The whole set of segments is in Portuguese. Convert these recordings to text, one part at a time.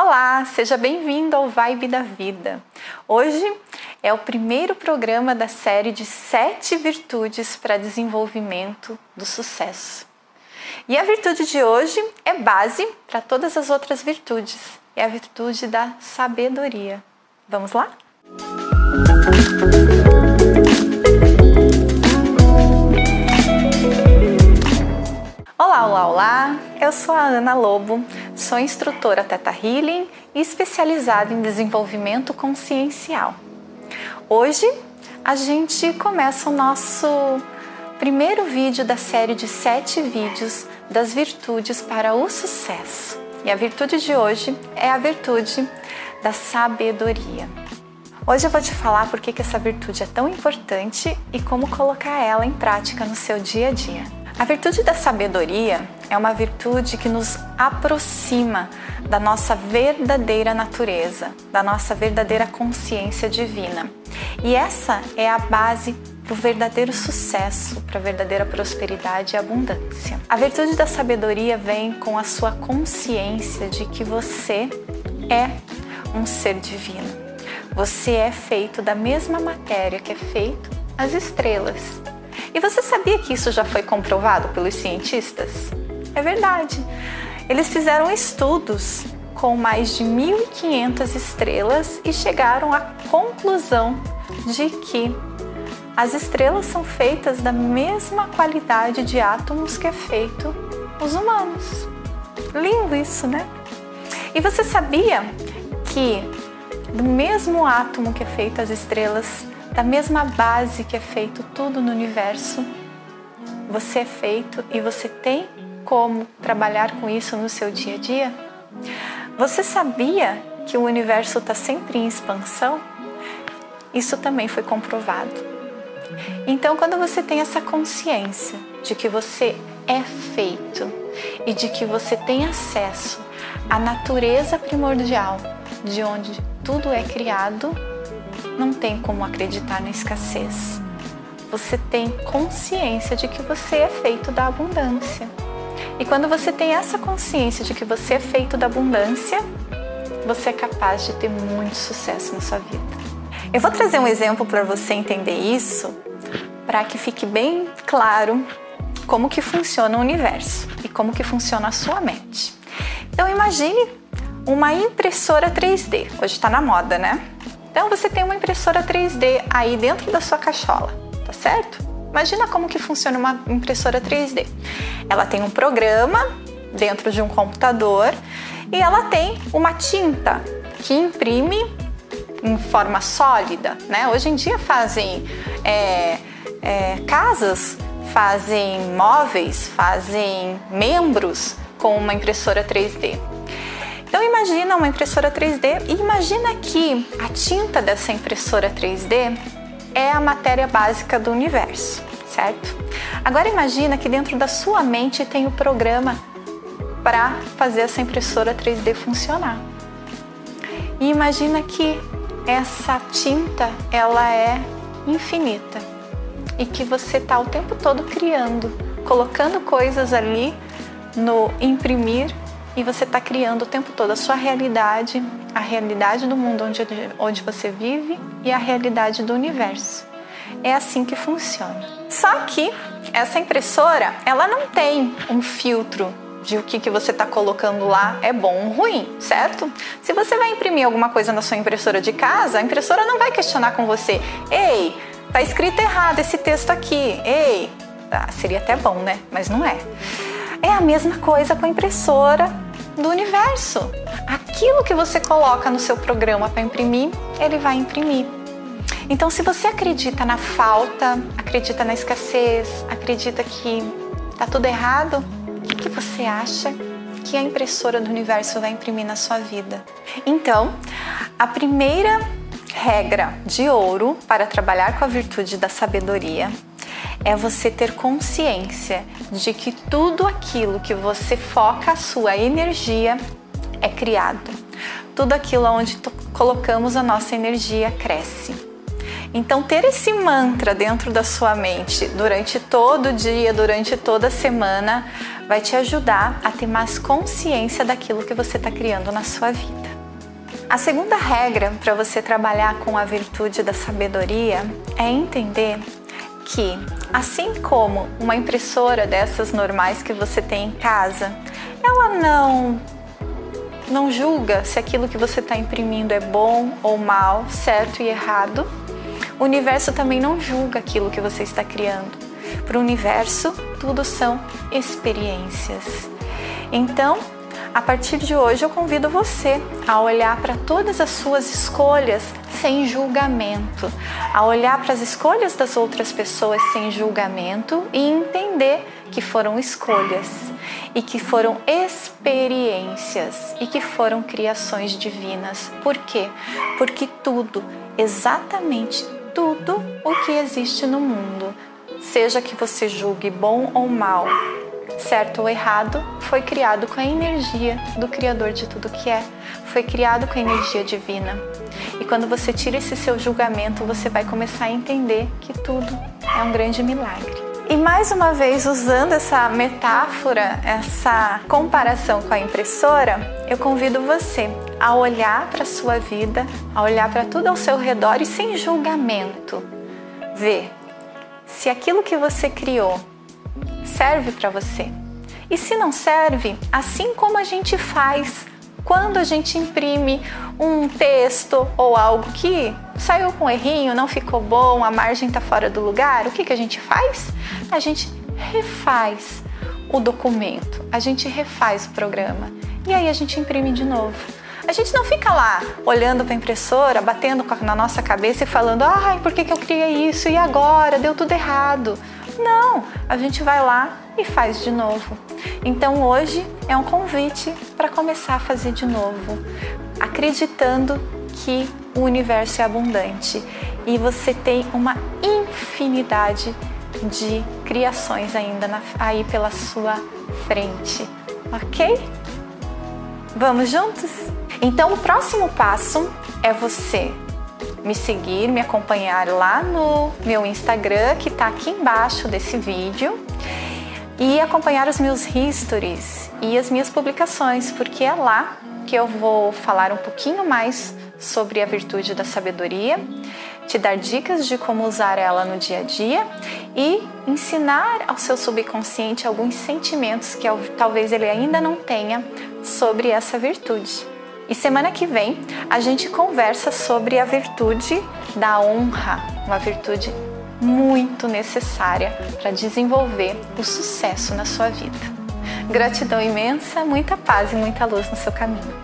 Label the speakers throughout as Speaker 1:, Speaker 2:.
Speaker 1: Olá, seja bem-vindo ao Vibe da Vida. Hoje é o primeiro programa da série de sete virtudes para desenvolvimento do sucesso. E a virtude de hoje é base para todas as outras virtudes, é a virtude da sabedoria. Vamos lá? Olá, olá, olá! Eu sou a Ana Lobo, sou instrutora Teta Healing e especializada em desenvolvimento consciencial. Hoje a gente começa o nosso primeiro vídeo da série de sete vídeos das virtudes para o sucesso. E a virtude de hoje é a virtude da sabedoria. Hoje eu vou te falar por que essa virtude é tão importante e como colocar ela em prática no seu dia a dia. A virtude da sabedoria é uma virtude que nos aproxima da nossa verdadeira natureza, da nossa verdadeira consciência divina. E essa é a base para o verdadeiro sucesso, para a verdadeira prosperidade e abundância. A virtude da sabedoria vem com a sua consciência de que você é um ser divino. Você é feito da mesma matéria que é feito as estrelas. E você sabia que isso já foi comprovado pelos cientistas? É verdade. Eles fizeram estudos com mais de 1.500 estrelas e chegaram à conclusão de que as estrelas são feitas da mesma qualidade de átomos que é feito os humanos. Lindo isso, né? E você sabia que do mesmo átomo que é feito as estrelas da mesma base que é feito tudo no universo, você é feito e você tem como trabalhar com isso no seu dia a dia? Você sabia que o universo está sempre em expansão? Isso também foi comprovado. Então, quando você tem essa consciência de que você é feito e de que você tem acesso à natureza primordial de onde tudo é criado, não tem como acreditar na escassez. Você tem consciência de que você é feito da abundância. E quando você tem essa consciência de que você é feito da abundância, você é capaz de ter muito sucesso na sua vida. Eu vou trazer um exemplo para você entender isso, para que fique bem claro como que funciona o universo e como que funciona a sua mente. Então imagine uma impressora 3D. Hoje está na moda, né? Então você tem uma impressora 3D aí dentro da sua cachola, tá certo? Imagina como que funciona uma impressora 3D. Ela tem um programa dentro de um computador e ela tem uma tinta que imprime em forma sólida, né? Hoje em dia fazem é, é, casas, fazem móveis, fazem membros com uma impressora 3D. Então imagina uma impressora 3D e imagina que a tinta dessa impressora 3D é a matéria básica do universo, certo? Agora imagina que dentro da sua mente tem o programa para fazer essa impressora 3D funcionar. E imagina que essa tinta ela é infinita e que você está o tempo todo criando, colocando coisas ali no imprimir e você está criando o tempo todo a sua realidade, a realidade do mundo onde, onde você vive e a realidade do universo. É assim que funciona. Só que essa impressora, ela não tem um filtro de o que, que você está colocando lá é bom ou ruim, certo? Se você vai imprimir alguma coisa na sua impressora de casa, a impressora não vai questionar com você: ei, tá escrito errado esse texto aqui, ei. Ah, seria até bom, né? Mas não é. É a mesma coisa com a impressora do universo. Aquilo que você coloca no seu programa para imprimir, ele vai imprimir. Então, se você acredita na falta, acredita na escassez, acredita que está tudo errado, o que, que você acha que a impressora do universo vai imprimir na sua vida? Então, a primeira regra de ouro para trabalhar com a virtude da sabedoria é você ter consciência de que tudo aquilo que você foca a sua energia é criado. Tudo aquilo onde colocamos a nossa energia cresce. Então, ter esse mantra dentro da sua mente durante todo o dia, durante toda a semana, vai te ajudar a ter mais consciência daquilo que você está criando na sua vida. A segunda regra para você trabalhar com a virtude da sabedoria é entender que, assim como uma impressora dessas normais que você tem em casa, ela não não julga se aquilo que você está imprimindo é bom ou mal, certo e errado. O universo também não julga aquilo que você está criando. Para o universo, tudo são experiências. Então, a partir de hoje, eu convido você a olhar para todas as suas escolhas sem julgamento, a olhar para as escolhas das outras pessoas sem julgamento e entender que foram escolhas e que foram experiências e que foram criações divinas. Por quê? Porque tudo, exatamente tudo o que existe no mundo, seja que você julgue bom ou mal, certo ou errado, foi criado com a energia do Criador de tudo que é, foi criado com a energia divina. E quando você tira esse seu julgamento, você vai começar a entender que tudo é um grande milagre. E mais uma vez, usando essa metáfora, essa comparação com a impressora, eu convido você a olhar para a sua vida, a olhar para tudo ao seu redor e sem julgamento, ver se aquilo que você criou serve para você. E se não serve, assim como a gente faz quando a gente imprime um texto ou algo que saiu com um errinho, não ficou bom, a margem está fora do lugar, o que, que a gente faz? A gente refaz o documento, a gente refaz o programa e aí a gente imprime de novo. A gente não fica lá olhando para a impressora, batendo na nossa cabeça e falando: ai, por que, que eu criei isso e agora? Deu tudo errado. Não, a gente vai lá e faz de novo. Então hoje é um convite para começar a fazer de novo, acreditando que o universo é abundante e você tem uma infinidade de criações ainda na, aí pela sua frente, ok? Vamos juntos? Então, o próximo passo é você me seguir, me acompanhar lá no meu Instagram, que está aqui embaixo desse vídeo, e acompanhar os meus histories e as minhas publicações, porque é lá que eu vou falar um pouquinho mais sobre a virtude da sabedoria, te dar dicas de como usar ela no dia a dia e ensinar ao seu subconsciente alguns sentimentos que talvez ele ainda não tenha sobre essa virtude. E semana que vem a gente conversa sobre a virtude da honra, uma virtude muito necessária para desenvolver o sucesso na sua vida. Gratidão imensa, muita paz e muita luz no seu caminho.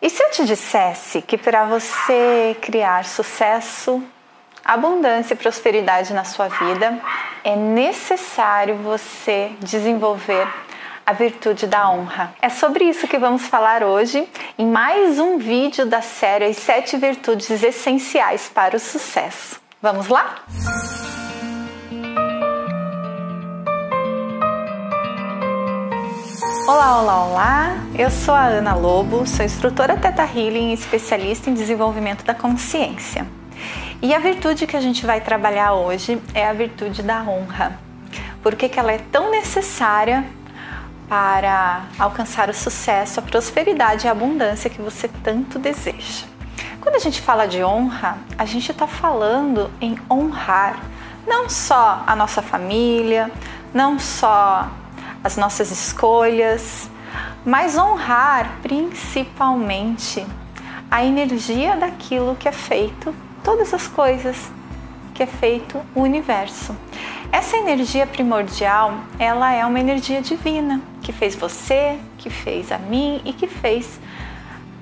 Speaker 1: E se eu te dissesse que para você criar sucesso, abundância e prosperidade na sua vida, é necessário você desenvolver a virtude da honra. É sobre isso que vamos falar hoje em mais um vídeo da série As Sete Virtudes Essenciais para o Sucesso. Vamos lá? Olá, olá, olá! Eu sou a Ana Lobo, sou instrutora Teta Healing e especialista em desenvolvimento da consciência. E a virtude que a gente vai trabalhar hoje é a virtude da honra. Por que, que ela é tão necessária para alcançar o sucesso, a prosperidade e a abundância que você tanto deseja. Quando a gente fala de honra, a gente está falando em honrar não só a nossa família, não só as nossas escolhas, mas honrar principalmente a energia daquilo que é feito, todas as coisas que é feito o universo. Essa energia primordial, ela é uma energia divina que fez você, que fez a mim e que fez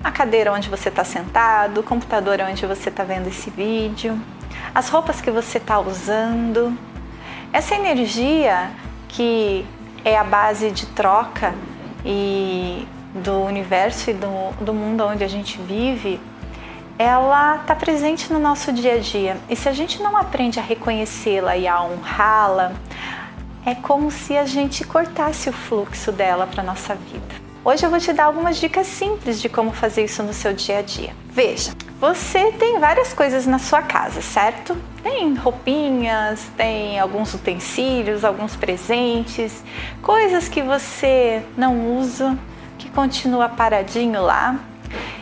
Speaker 1: a cadeira onde você está sentado, o computador onde você está vendo esse vídeo, as roupas que você está usando. Essa energia que é a base de troca e do universo e do, do mundo onde a gente vive, ela está presente no nosso dia a dia. E se a gente não aprende a reconhecê-la e a honrá-la, é como se a gente cortasse o fluxo dela para nossa vida. Hoje eu vou te dar algumas dicas simples de como fazer isso no seu dia a dia. Veja, você tem várias coisas na sua casa, certo? Tem roupinhas, tem alguns utensílios, alguns presentes, coisas que você não usa, que continua paradinho lá.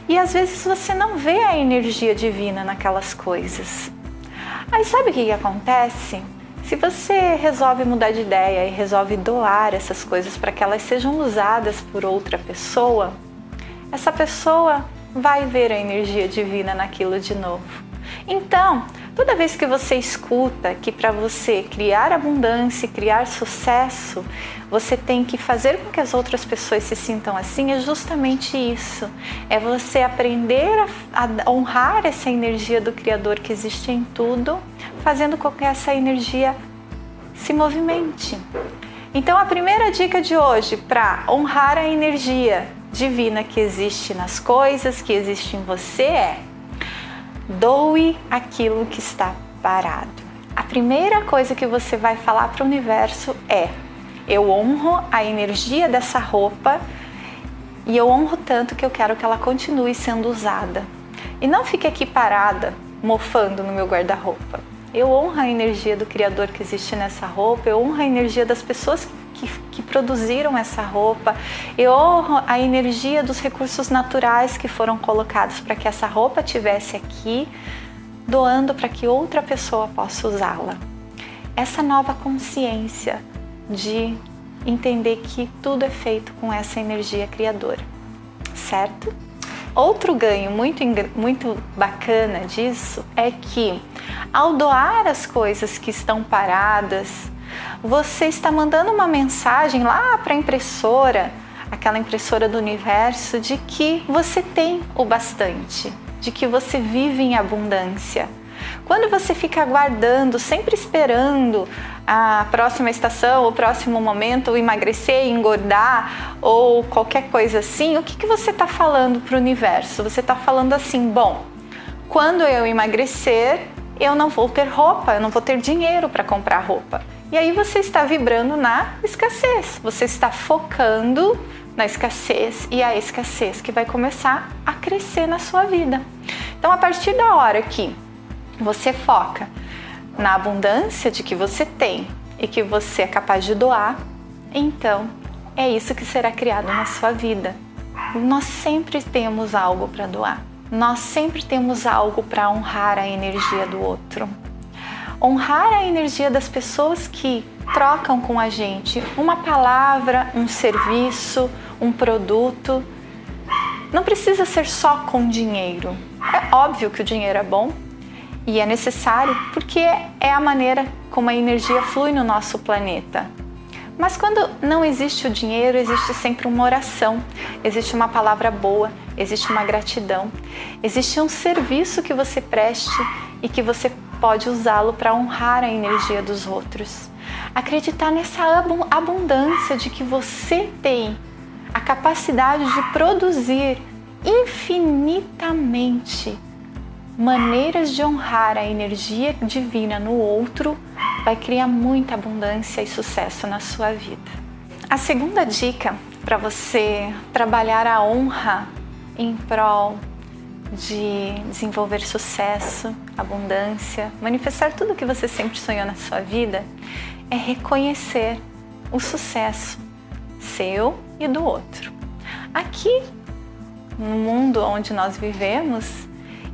Speaker 1: E às vezes você não vê a energia divina naquelas coisas. Aí sabe o que, que acontece? Se você resolve mudar de ideia e resolve doar essas coisas para que elas sejam usadas por outra pessoa, essa pessoa vai ver a energia divina naquilo de novo. Então, toda vez que você escuta que para você criar abundância, criar sucesso, você tem que fazer com que as outras pessoas se sintam assim, é justamente isso. É você aprender a, a honrar essa energia do Criador que existe em tudo, fazendo com que essa energia se movimente. Então, a primeira dica de hoje para honrar a energia divina que existe nas coisas, que existe em você é doe aquilo que está parado. A primeira coisa que você vai falar para o universo é: eu honro a energia dessa roupa e eu honro tanto que eu quero que ela continue sendo usada. E não fique aqui parada, mofando no meu guarda-roupa. Eu honro a energia do Criador que existe nessa roupa, eu honro a energia das pessoas que, que produziram essa roupa, eu honro a energia dos recursos naturais que foram colocados para que essa roupa tivesse aqui, doando para que outra pessoa possa usá-la. Essa nova consciência de entender que tudo é feito com essa energia criadora, certo? Outro ganho muito, muito bacana disso é que ao doar as coisas que estão paradas, você está mandando uma mensagem lá para a impressora, aquela impressora do universo, de que você tem o bastante, de que você vive em abundância. Quando você fica aguardando, sempre esperando a próxima estação, o próximo momento, emagrecer, engordar ou qualquer coisa assim, o que, que você está falando para o universo? Você está falando assim: bom, quando eu emagrecer, eu não vou ter roupa, eu não vou ter dinheiro para comprar roupa. E aí você está vibrando na escassez, você está focando na escassez e a escassez que vai começar a crescer na sua vida. Então, a partir da hora que você foca na abundância de que você tem e que você é capaz de doar, então é isso que será criado na sua vida. Nós sempre temos algo para doar. Nós sempre temos algo para honrar a energia do outro honrar a energia das pessoas que trocam com a gente uma palavra, um serviço, um produto. Não precisa ser só com dinheiro. É óbvio que o dinheiro é bom e é necessário porque é a maneira como a energia flui no nosso planeta. Mas quando não existe o dinheiro, existe sempre uma oração, existe uma palavra boa, existe uma gratidão, existe um serviço que você preste e que você pode usá-lo para honrar a energia dos outros. Acreditar nessa abundância de que você tem a capacidade de produzir infinitamente maneiras de honrar a energia divina no outro vai criar muita abundância e sucesso na sua vida. A segunda dica para você trabalhar a honra em prol de desenvolver sucesso, abundância, manifestar tudo o que você sempre sonhou na sua vida, é reconhecer o sucesso seu e do outro. Aqui, no mundo onde nós vivemos,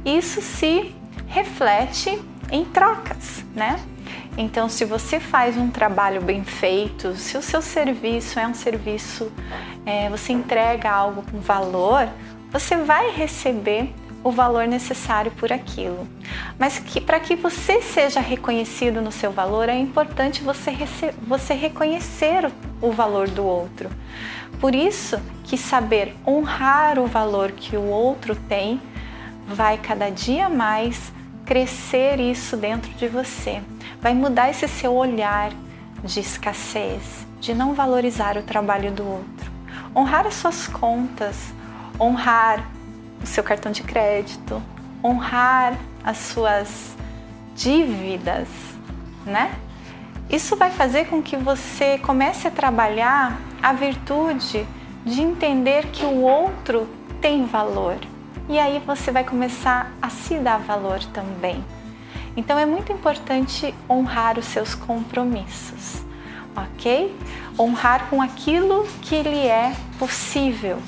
Speaker 1: isso se reflete em trocas, né? Então, se você faz um trabalho bem feito, se o seu serviço é um serviço, é, você entrega algo com valor, você vai receber o valor necessário por aquilo. Mas que para que você seja reconhecido no seu valor, é importante você, você reconhecer o valor do outro. Por isso que saber honrar o valor que o outro tem vai cada dia mais crescer isso dentro de você. Vai mudar esse seu olhar de escassez, de não valorizar o trabalho do outro. Honrar as suas contas, honrar o seu cartão de crédito, honrar as suas dívidas, né? Isso vai fazer com que você comece a trabalhar a virtude de entender que o outro tem valor. E aí você vai começar a se dar valor também. Então é muito importante honrar os seus compromissos, ok? Honrar com aquilo que lhe é possível,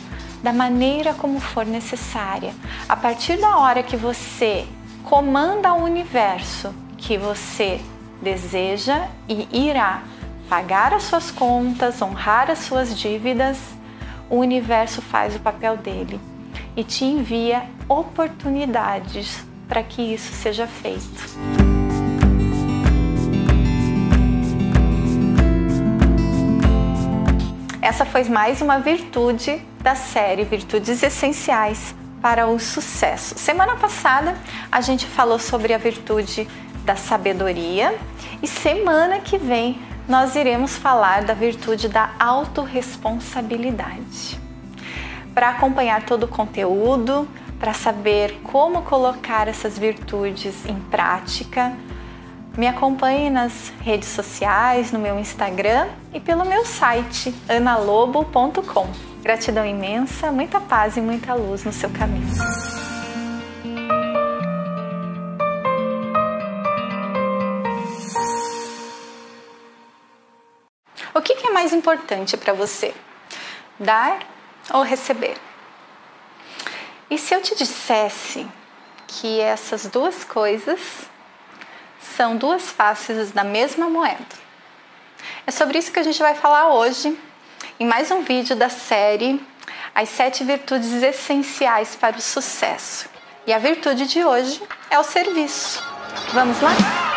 Speaker 1: da maneira como for necessária. A partir da hora que você comanda o universo que você deseja e irá pagar as suas contas, honrar as suas dívidas, o universo faz o papel dele e te envia oportunidades para que isso seja feito. Essa foi mais uma virtude da série Virtudes Essenciais para o Sucesso. Semana passada a gente falou sobre a virtude da sabedoria e semana que vem nós iremos falar da virtude da autorresponsabilidade. Para acompanhar todo o conteúdo, para saber como colocar essas virtudes em prática, me acompanhe nas redes sociais, no meu Instagram e pelo meu site analobo.com. Gratidão imensa, muita paz e muita luz no seu caminho. O que, é mais importante para você? Dar ou receber? E se eu te dissesse que essas duas coisas são duas faces da mesma moeda? É sobre isso que a gente vai falar hoje, em mais um vídeo da série As Sete Virtudes Essenciais para o Sucesso. E a virtude de hoje é o serviço. Vamos lá?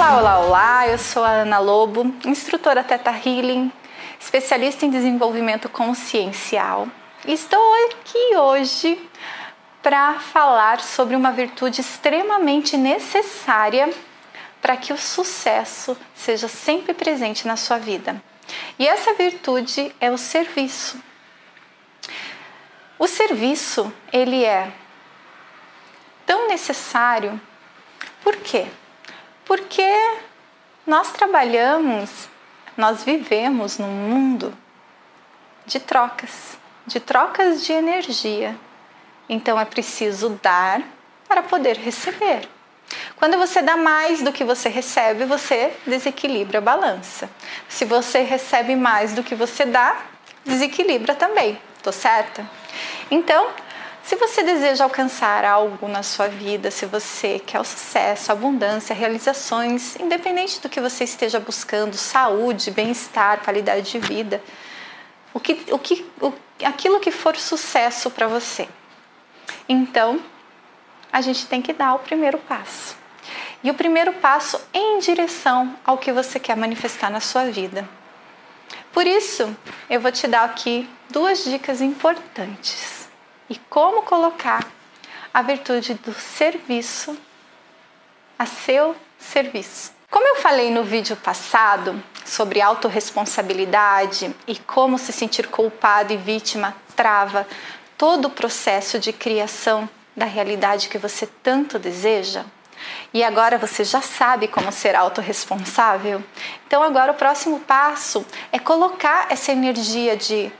Speaker 1: Olá, olá, olá! Eu sou a Ana Lobo, instrutora Teta Healing, especialista em desenvolvimento consciencial. Estou aqui hoje para falar sobre uma virtude extremamente necessária para que o sucesso seja sempre presente na sua vida. E essa virtude é o serviço. O serviço, ele é tão necessário. Por quê? Porque nós trabalhamos, nós vivemos num mundo de trocas, de trocas de energia. Então é preciso dar para poder receber. Quando você dá mais do que você recebe, você desequilibra a balança. Se você recebe mais do que você dá, desequilibra também. Tô certa? Então, se você deseja alcançar algo na sua vida, se você quer o sucesso, abundância, realizações, independente do que você esteja buscando, saúde, bem-estar, qualidade de vida, o que, o que, o, aquilo que for sucesso para você. Então, a gente tem que dar o primeiro passo. E o primeiro passo em direção ao que você quer manifestar na sua vida. Por isso, eu vou te dar aqui duas dicas importantes e como colocar a virtude do serviço a seu serviço. Como eu falei no vídeo passado sobre autorresponsabilidade e como se sentir culpado e vítima trava todo o processo de criação da realidade que você tanto deseja, e agora você já sabe como ser autorresponsável, então agora o próximo passo é colocar essa energia de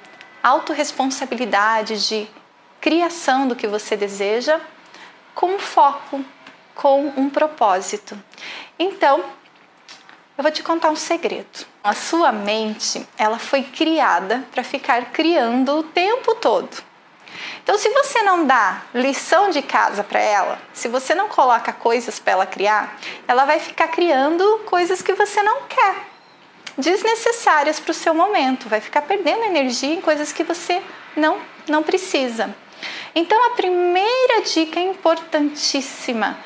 Speaker 1: autorresponsabilidade, de criação do que você deseja com foco, com um propósito. Então, eu vou te contar um segredo. A sua mente, ela foi criada para ficar criando o tempo todo. Então, se você não dá lição de casa para ela, se você não coloca coisas para ela criar, ela vai ficar criando coisas que você não quer, desnecessárias para o seu momento, vai ficar perdendo energia em coisas que você não não precisa. Então, a primeira dica importantíssima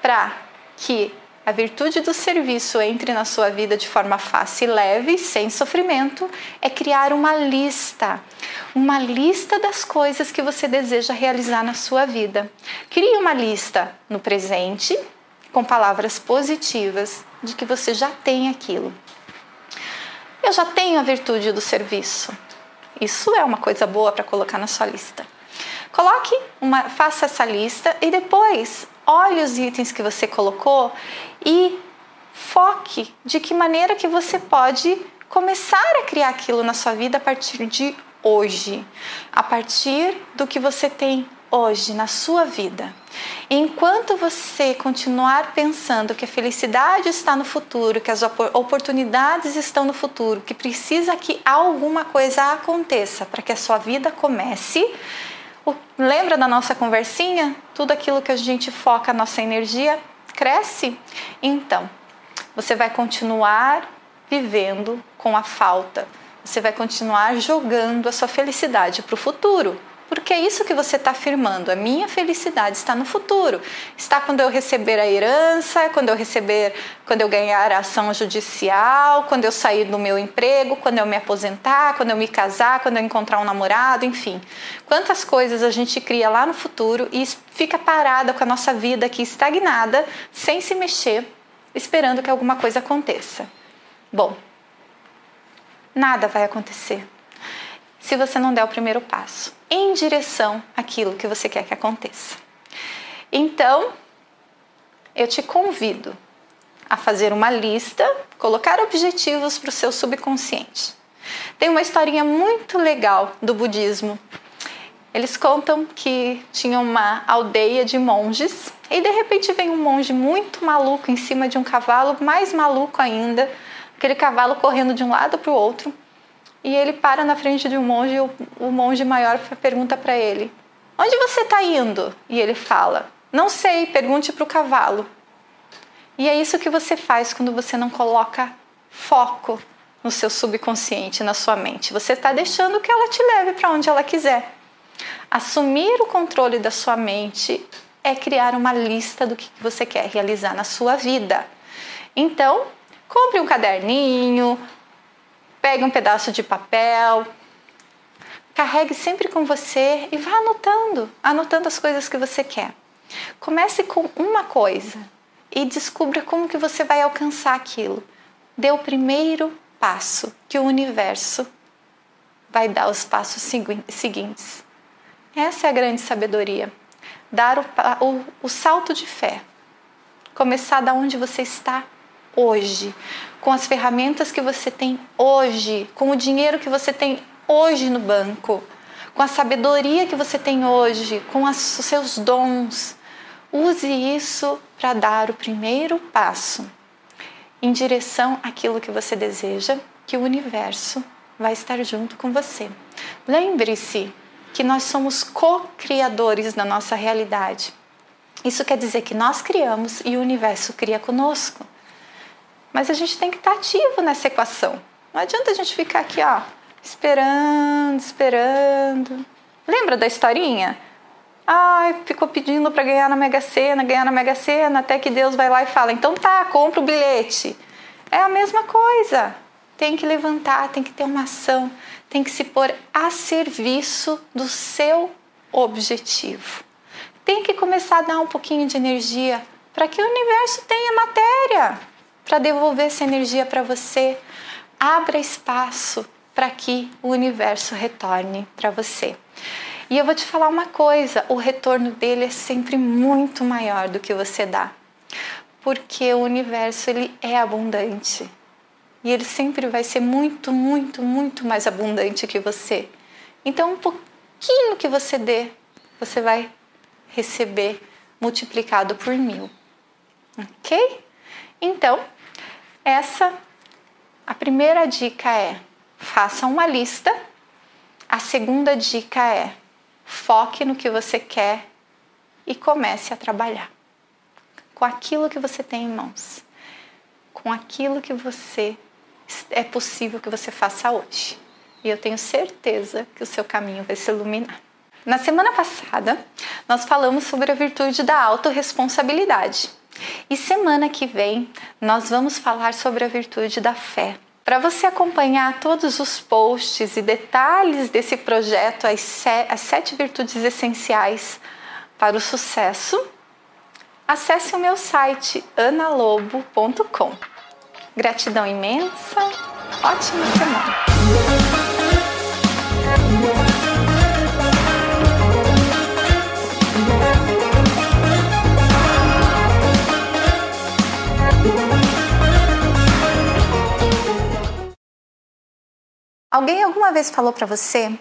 Speaker 1: para que a virtude do serviço entre na sua vida de forma fácil e leve, sem sofrimento, é criar uma lista. Uma lista das coisas que você deseja realizar na sua vida. Crie uma lista no presente, com palavras positivas de que você já tem aquilo. Eu já tenho a virtude do serviço. Isso é uma coisa boa para colocar na sua lista. Coloque uma, faça essa lista e depois olhe os itens que você colocou e foque de que maneira que você pode começar a criar aquilo na sua vida a partir de hoje, a partir do que você tem hoje na sua vida. Enquanto você continuar pensando que a felicidade está no futuro, que as oportunidades estão no futuro, que precisa que alguma coisa aconteça para que a sua vida comece, lembra da nossa conversinha? Tudo aquilo que a gente foca a nossa energia cresce. Então, você vai continuar vivendo com a falta. Você vai continuar jogando a sua felicidade para o futuro. Porque é isso que você está afirmando. A minha felicidade está no futuro. Está quando eu receber a herança, quando eu receber, quando eu ganhar a ação judicial, quando eu sair do meu emprego, quando eu me aposentar, quando eu me casar, quando eu encontrar um namorado, enfim. Quantas coisas a gente cria lá no futuro e fica parada com a nossa vida aqui estagnada, sem se mexer, esperando que alguma coisa aconteça. Bom, nada vai acontecer se você não der o primeiro passo em direção àquilo que você quer que aconteça. Então, eu te convido a fazer uma lista, colocar objetivos para o seu subconsciente. Tem uma historinha muito legal do budismo. Eles contam que tinha uma aldeia de monges e de repente vem um monge muito maluco em cima de um cavalo, mais maluco ainda, aquele cavalo correndo de um lado para o outro. E ele para na frente de um monge e o, o monge maior pergunta para ele: Onde você está indo? E ele fala: Não sei, pergunte para o cavalo. E é isso que você faz quando você não coloca foco no seu subconsciente, na sua mente. Você está deixando que ela te leve para onde ela quiser. Assumir o controle da sua mente é criar uma lista do que você quer realizar na sua vida. Então, compre um caderninho, Pegue um pedaço de papel, carregue sempre com você e vá anotando, anotando as coisas que você quer. Comece com uma coisa e descubra como que você vai alcançar aquilo. Dê o primeiro passo que o universo vai dar os passos seguintes. Essa é a grande sabedoria. Dar o, o, o salto de fé. Começar da onde você está hoje, com as ferramentas que você tem hoje, com o dinheiro que você tem hoje no banco, com a sabedoria que você tem hoje, com os seus dons. Use isso para dar o primeiro passo em direção àquilo que você deseja, que o universo vai estar junto com você. Lembre-se que nós somos co-criadores da nossa realidade. Isso quer dizer que nós criamos e o universo cria conosco. Mas a gente tem que estar ativo nessa equação. Não adianta a gente ficar aqui, ó, esperando, esperando. Lembra da historinha? Ai, ficou pedindo para ganhar na Mega Sena, ganhar na Mega Sena, até que Deus vai lá e fala: então tá, compra o bilhete. É a mesma coisa. Tem que levantar, tem que ter uma ação, tem que se pôr a serviço do seu objetivo. Tem que começar a dar um pouquinho de energia para que o universo tenha matéria para devolver essa energia para você. Abra espaço para que o universo retorne para você. E eu vou te falar uma coisa: o retorno dele é sempre muito maior do que você dá, porque o universo ele é abundante e ele sempre vai ser muito, muito, muito mais abundante que você. Então, um pouquinho que você dê, você vai receber multiplicado por mil, ok? Então, essa a primeira dica é: faça uma lista. A segunda dica é: foque no que você quer e comece a trabalhar com aquilo que você tem em mãos, com aquilo que você é possível que você faça hoje. E eu tenho certeza que o seu caminho vai se iluminar. Na semana passada, nós falamos sobre a virtude da autorresponsabilidade. E semana que vem nós vamos falar sobre a virtude da fé. Para você acompanhar todos os posts e detalhes desse projeto, as, sete virtudes essenciais para o sucesso, acesse o meu site analobo.com. Gratidão imensa, ótima semana! Alguém alguma vez falou para você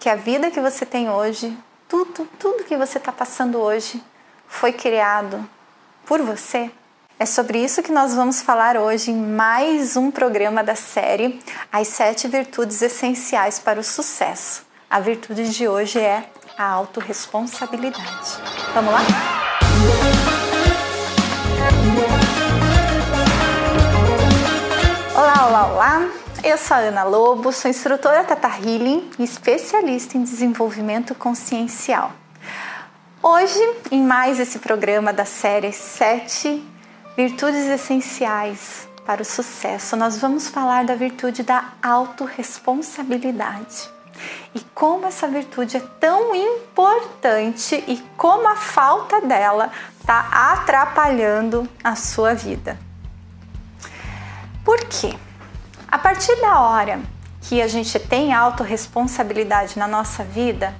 Speaker 1: que a vida que você tem hoje, tudo, tudo que você está passando hoje, foi criado por você? É sobre isso que nós vamos falar hoje em mais um programa da série As Sete Virtudes Essenciais para o Sucesso. A virtude de hoje é a autorresponsabilidade. Vamos lá? Olá, olá, olá! Eu sou a Ana Lobo, sou instrutora Tata Healing e especialista em desenvolvimento consciencial. Hoje, em mais esse programa da série 7 Virtudes Essenciais para o Sucesso, nós vamos falar da virtude da autorresponsabilidade e como essa virtude é tão importante e como a falta dela está atrapalhando a sua vida. Por quê? A partir da hora que a gente tem autorresponsabilidade na nossa vida,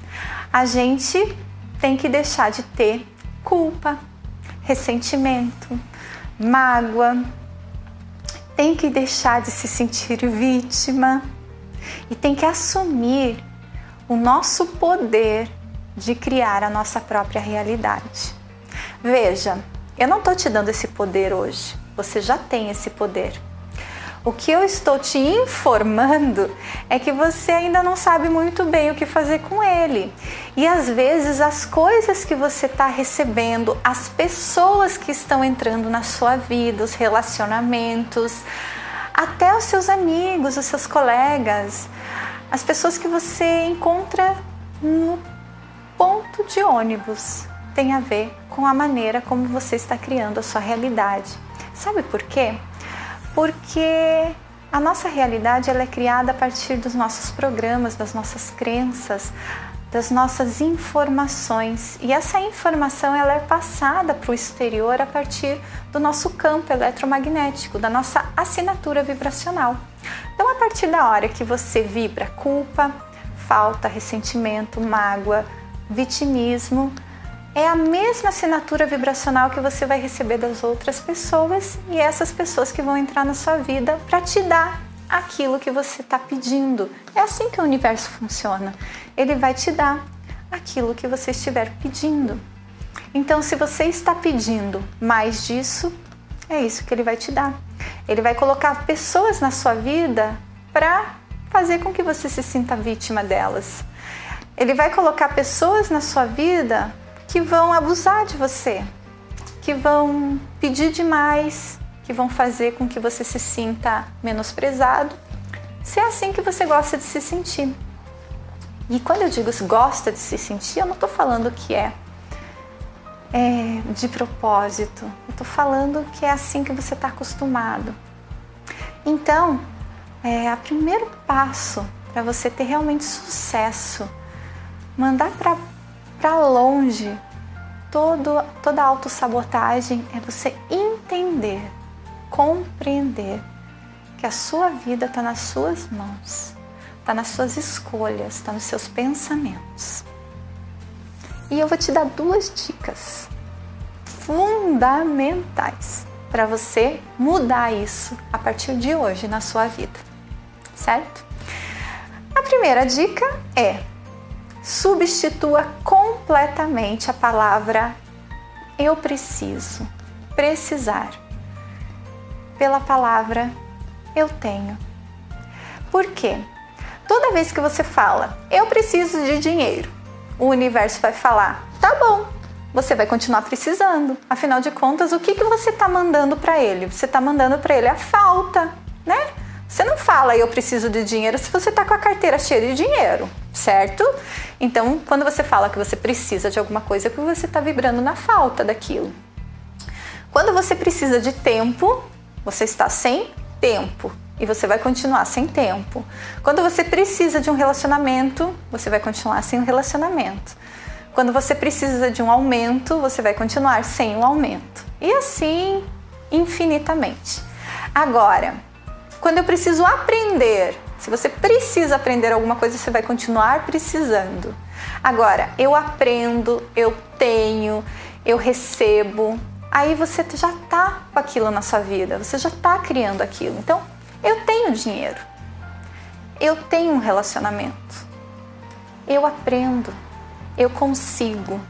Speaker 1: a gente tem que deixar de ter culpa, ressentimento, mágoa, tem que deixar de se sentir vítima e tem que assumir o nosso poder de criar a nossa própria realidade. Veja, eu não estou te dando esse poder hoje, você já tem esse poder. O que eu estou te informando é que você ainda não sabe muito bem o que fazer com ele. E às vezes as coisas que você está recebendo, as pessoas que estão entrando na sua vida, os relacionamentos, até os seus amigos, os seus colegas, as pessoas que você encontra no ponto de ônibus, tem a ver com a maneira como você está criando a sua realidade. Sabe por quê? Porque a nossa realidade ela é criada a partir dos nossos programas, das nossas crenças, das nossas informações e essa informação ela é passada para o exterior a partir do nosso campo eletromagnético, da nossa assinatura vibracional. Então, a partir da hora que você vibra culpa, falta, ressentimento, mágoa, vitimismo, é a mesma assinatura vibracional que você vai receber das outras pessoas e essas pessoas que vão entrar na sua vida para te dar aquilo que você está pedindo. É assim que o universo funciona. Ele vai te dar aquilo que você estiver pedindo. Então, se você está pedindo mais disso, é isso que ele vai te dar. Ele vai colocar pessoas na sua vida para fazer com que você se sinta vítima delas. Ele vai colocar pessoas na sua vida que vão abusar de você, que vão pedir demais, que vão fazer com que você se sinta menosprezado, se é assim que você gosta de se sentir. E quando eu digo gosta de se sentir, eu não estou falando que é, é de propósito, eu estou falando que é assim que você está acostumado. Então, é, o primeiro passo para você ter realmente sucesso, mandar para para longe todo, toda autossabotagem é você entender, compreender que a sua vida está nas suas mãos, está nas suas escolhas, está nos seus pensamentos. E eu vou te dar duas dicas fundamentais para você mudar isso a partir de hoje na sua vida, certo? A primeira dica é substitua completamente a palavra eu preciso, precisar, pela palavra eu tenho. Por quê? Toda vez que você fala eu preciso de dinheiro, o universo vai falar tá bom, você vai continuar precisando. Afinal de contas, o que, que você está mandando para ele? Você está mandando para ele a falta, né? Você não fala eu preciso de dinheiro se você está com a carteira cheia de dinheiro certo? Então, quando você fala que você precisa de alguma coisa, é porque você está vibrando na falta daquilo. Quando você precisa de tempo, você está sem tempo e você vai continuar sem tempo. Quando você precisa de um relacionamento, você vai continuar sem um relacionamento. Quando você precisa de um aumento, você vai continuar sem o um aumento. E assim infinitamente. Agora, quando eu preciso aprender se você precisa aprender alguma coisa, você vai continuar precisando. Agora, eu aprendo, eu tenho, eu recebo, aí você já está com aquilo na sua vida, você já está criando aquilo. Então, eu tenho dinheiro, eu tenho um relacionamento, eu aprendo, eu consigo.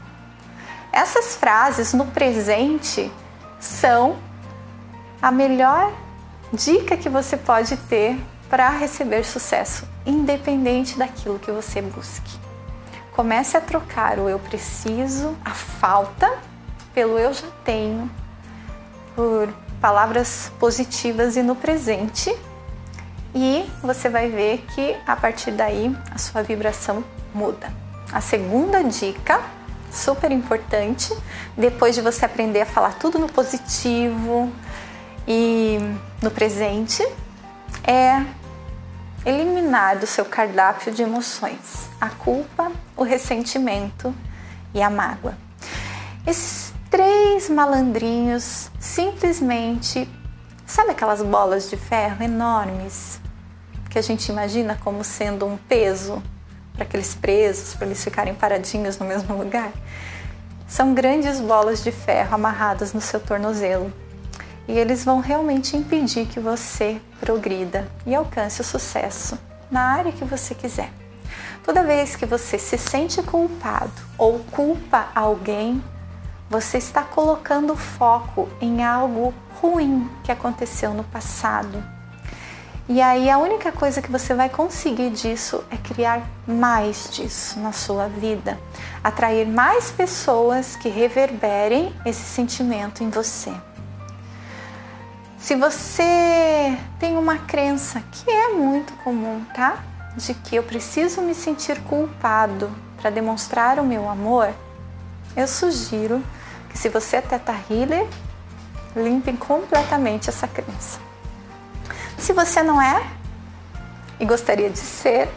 Speaker 1: Essas frases no presente são a melhor dica que você pode ter para receber sucesso, independente daquilo que você busque. Comece a trocar o eu preciso, a falta, pelo eu já tenho, por palavras positivas e no presente. E você vai ver que a partir daí a sua vibração muda. A segunda dica, super importante, depois de você aprender a falar tudo no positivo e no presente, é eliminar do seu cardápio de emoções a culpa, o ressentimento e a mágoa. Esses três malandrinhos simplesmente, sabe aquelas bolas de ferro enormes que a gente imagina como sendo um peso para aqueles presos, para eles ficarem paradinhos no mesmo lugar? São grandes bolas de ferro amarradas no seu tornozelo e eles vão realmente impedir que você progrida e alcance o sucesso na área que você quiser. Toda vez que você se sente culpado ou culpa alguém, você está colocando foco em algo ruim que aconteceu no passado. E aí a única coisa que você vai conseguir disso é criar mais disso na sua vida, atrair mais pessoas que reverberem esse sentimento em você. Se você tem uma crença que é muito comum, tá? De que eu preciso me sentir culpado para demonstrar o meu amor, eu sugiro que se você é teta healer, limpe completamente essa crença. Se você não é e gostaria de ser,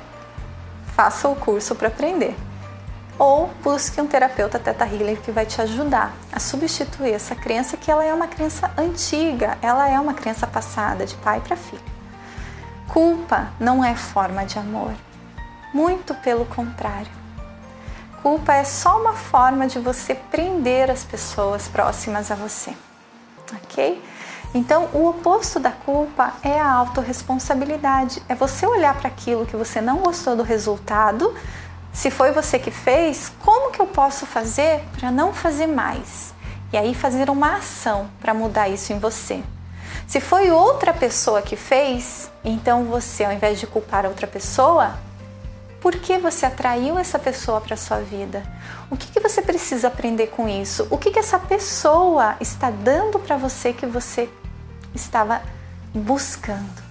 Speaker 1: faça o curso para aprender ou busque um terapeuta Teta Healer que vai te ajudar a substituir essa crença que ela é uma crença antiga, ela é uma crença passada de pai para filho. Culpa não é forma de amor, muito pelo contrário. Culpa é só uma forma de você prender as pessoas próximas a você, ok? Então, o oposto da culpa é a autorresponsabilidade. É você olhar para aquilo que você não gostou do resultado, se foi você que fez, como que eu posso fazer para não fazer mais? E aí fazer uma ação para mudar isso em você. Se foi outra pessoa que fez, então você, ao invés de culpar outra pessoa, por que você atraiu essa pessoa para sua vida? O que, que você precisa aprender com isso? O que, que essa pessoa está dando para você que você estava buscando?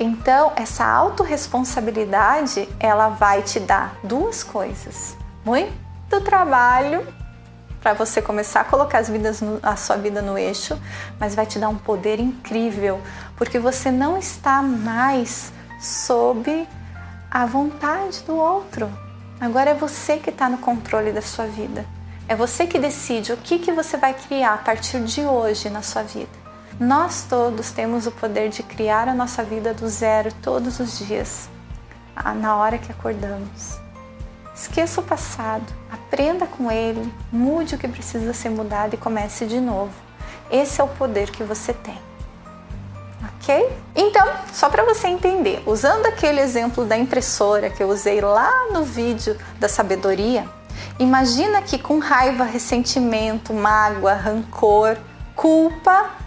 Speaker 1: Então, essa autorresponsabilidade, ela vai te dar duas coisas. Muito trabalho para você começar a colocar as vidas no, a sua vida no eixo, mas vai te dar um poder incrível, porque você não está mais sob a vontade do outro. Agora é você que está no controle da sua vida. É você que decide o que, que você vai criar a partir de hoje na sua vida. Nós todos temos o poder de criar a nossa vida do zero todos os dias, na hora que acordamos. Esqueça o passado, aprenda com ele, mude o que precisa ser mudado e comece de novo. Esse é o poder que você tem. Ok? Então, só para você entender, usando aquele exemplo da impressora que eu usei lá no vídeo da sabedoria, imagina que com raiva, ressentimento, mágoa, rancor, culpa,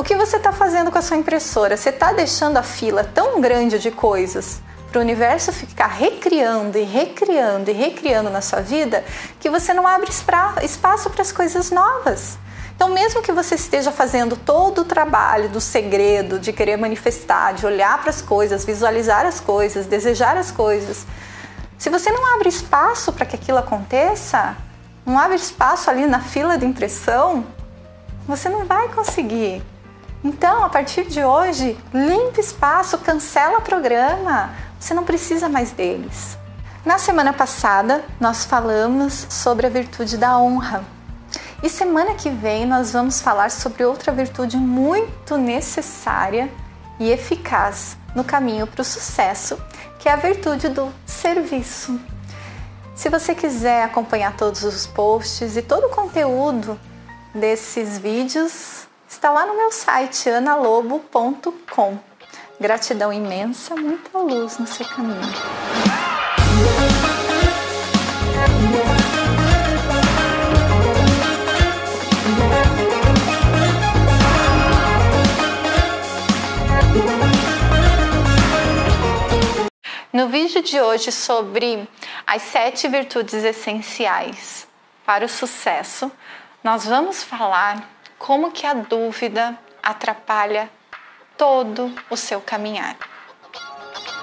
Speaker 1: o que você está fazendo com a sua impressora? Você está deixando a fila tão grande de coisas para o universo ficar recriando e recriando e recriando na sua vida que você não abre espaço para as coisas novas. Então, mesmo que você esteja fazendo todo o trabalho do segredo, de querer manifestar, de olhar para as coisas, visualizar as coisas, desejar as coisas, se você não abre espaço para que aquilo aconteça, não abre espaço ali na fila de impressão, você não vai conseguir. Então, a partir de hoje, limpe espaço, cancela programa. Você não precisa mais deles. Na semana passada, nós falamos sobre a virtude da honra. E semana que vem nós vamos falar sobre outra virtude muito necessária e eficaz no caminho para o sucesso, que é a virtude do serviço. Se você quiser acompanhar todos os posts e todo o conteúdo desses vídeos, está lá no meu site analobo.com. Gratidão imensa, muita luz no seu caminho. No vídeo de hoje sobre as sete virtudes essenciais para o sucesso, nós vamos falar como que a dúvida atrapalha todo o seu caminhar.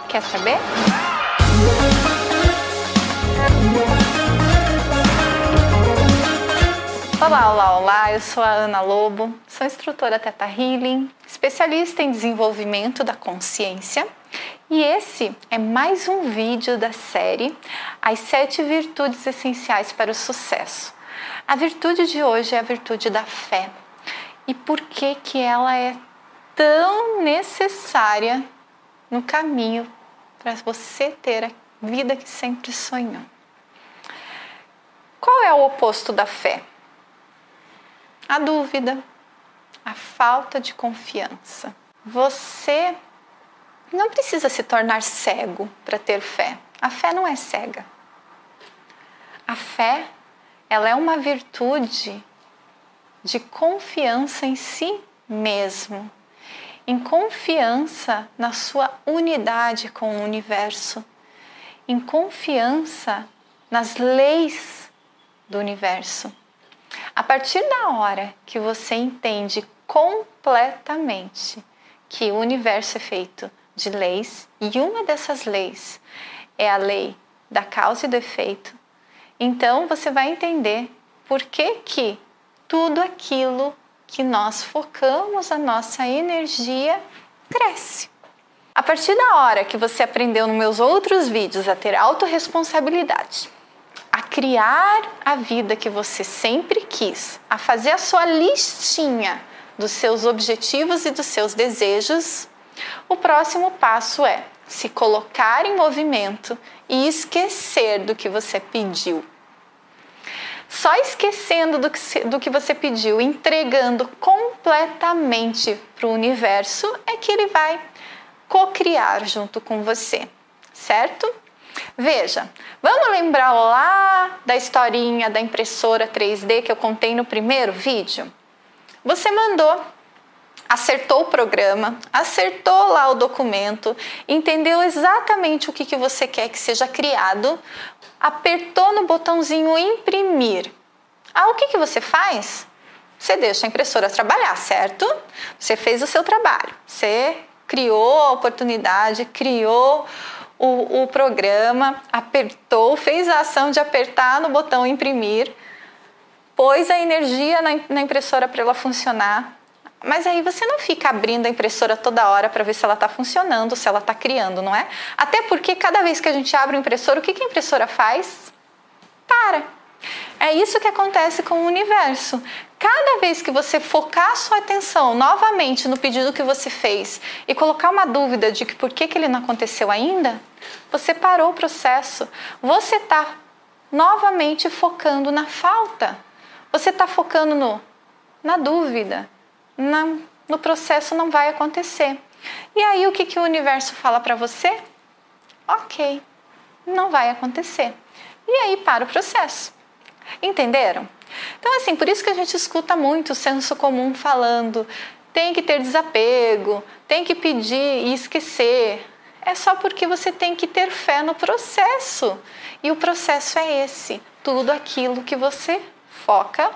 Speaker 1: Quer saber? Olá, olá, olá, eu sou a Ana Lobo, sou instrutora Teta Healing, especialista em desenvolvimento da consciência e esse é mais um vídeo da série As Sete Virtudes Essenciais para o Sucesso. A virtude de hoje é a virtude da fé. E por que, que ela é tão necessária no caminho para você ter a vida que sempre sonhou? Qual é o oposto da fé? A dúvida, a falta de confiança. Você não precisa se tornar cego para ter fé. A fé não é cega. A fé, ela é uma virtude de confiança em si mesmo, em confiança na sua unidade com o universo, em confiança nas leis do universo. A partir da hora que você entende completamente que o universo é feito de leis e uma dessas leis é a lei da causa e do efeito, então você vai entender por que que tudo aquilo que nós focamos a nossa energia cresce. A partir da hora que você aprendeu nos meus outros vídeos a ter autorresponsabilidade, a criar a vida que você sempre quis, a fazer a sua listinha dos seus objetivos e dos seus desejos, o próximo passo é se colocar em movimento e esquecer do que você pediu. Só esquecendo do que, do que você pediu, entregando completamente para o universo, é que ele vai co-criar junto com você, certo? Veja, vamos lembrar lá da historinha da impressora 3D que eu contei no primeiro vídeo? Você mandou acertou o programa, acertou lá o documento, entendeu exatamente o que, que você quer que seja criado, apertou no botãozinho imprimir. Ah, o que, que você faz? Você deixa a impressora trabalhar, certo? Você fez o seu trabalho, você criou a oportunidade, criou o, o programa, apertou, fez a ação de apertar no botão imprimir, pôs a energia na, na impressora para ela funcionar, mas aí você não fica abrindo a impressora toda hora para ver se ela está funcionando, se ela está criando, não é? Até porque cada vez que a gente abre a impressora, o que, que a impressora faz? Para. É isso que acontece com o universo. Cada vez que você focar sua atenção novamente no pedido que você fez e colocar uma dúvida de que por que, que ele não aconteceu ainda, você parou o processo. Você está novamente focando na falta. Você está focando no, na dúvida no processo não vai acontecer. E aí o que, que o universo fala para você? Ok, não vai acontecer. E aí para o processo. Entenderam? Então, assim, por isso que a gente escuta muito o senso comum falando: tem que ter desapego, tem que pedir e esquecer. É só porque você tem que ter fé no processo. E o processo é esse: tudo aquilo que você foca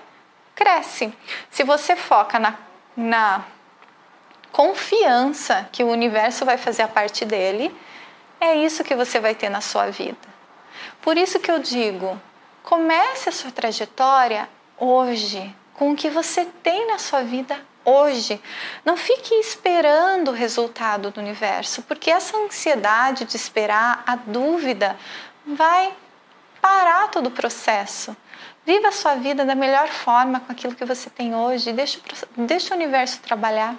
Speaker 1: cresce. Se você foca na na confiança que o universo vai fazer a parte dele, é isso que você vai ter na sua vida. Por isso que eu digo, comece a sua trajetória hoje, com o que você tem na sua vida hoje. Não fique esperando o resultado do universo, porque essa ansiedade de esperar, a dúvida, vai parar todo o processo. Viva a sua vida da melhor forma com aquilo que você tem hoje. Deixa, deixa o universo trabalhar.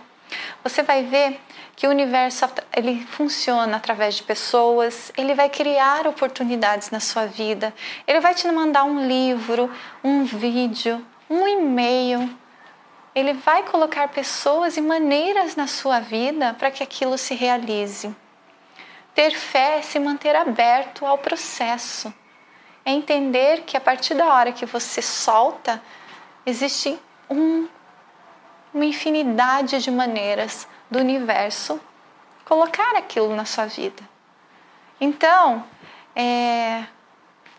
Speaker 1: Você vai ver que o universo ele funciona através de pessoas, ele vai criar oportunidades na sua vida, ele vai te mandar um livro, um vídeo, um e-mail. Ele vai colocar pessoas e maneiras na sua vida para que aquilo se realize. Ter fé é se manter aberto ao processo é entender que a partir da hora que você solta, existe um, uma infinidade de maneiras do universo colocar aquilo na sua vida. Então, é,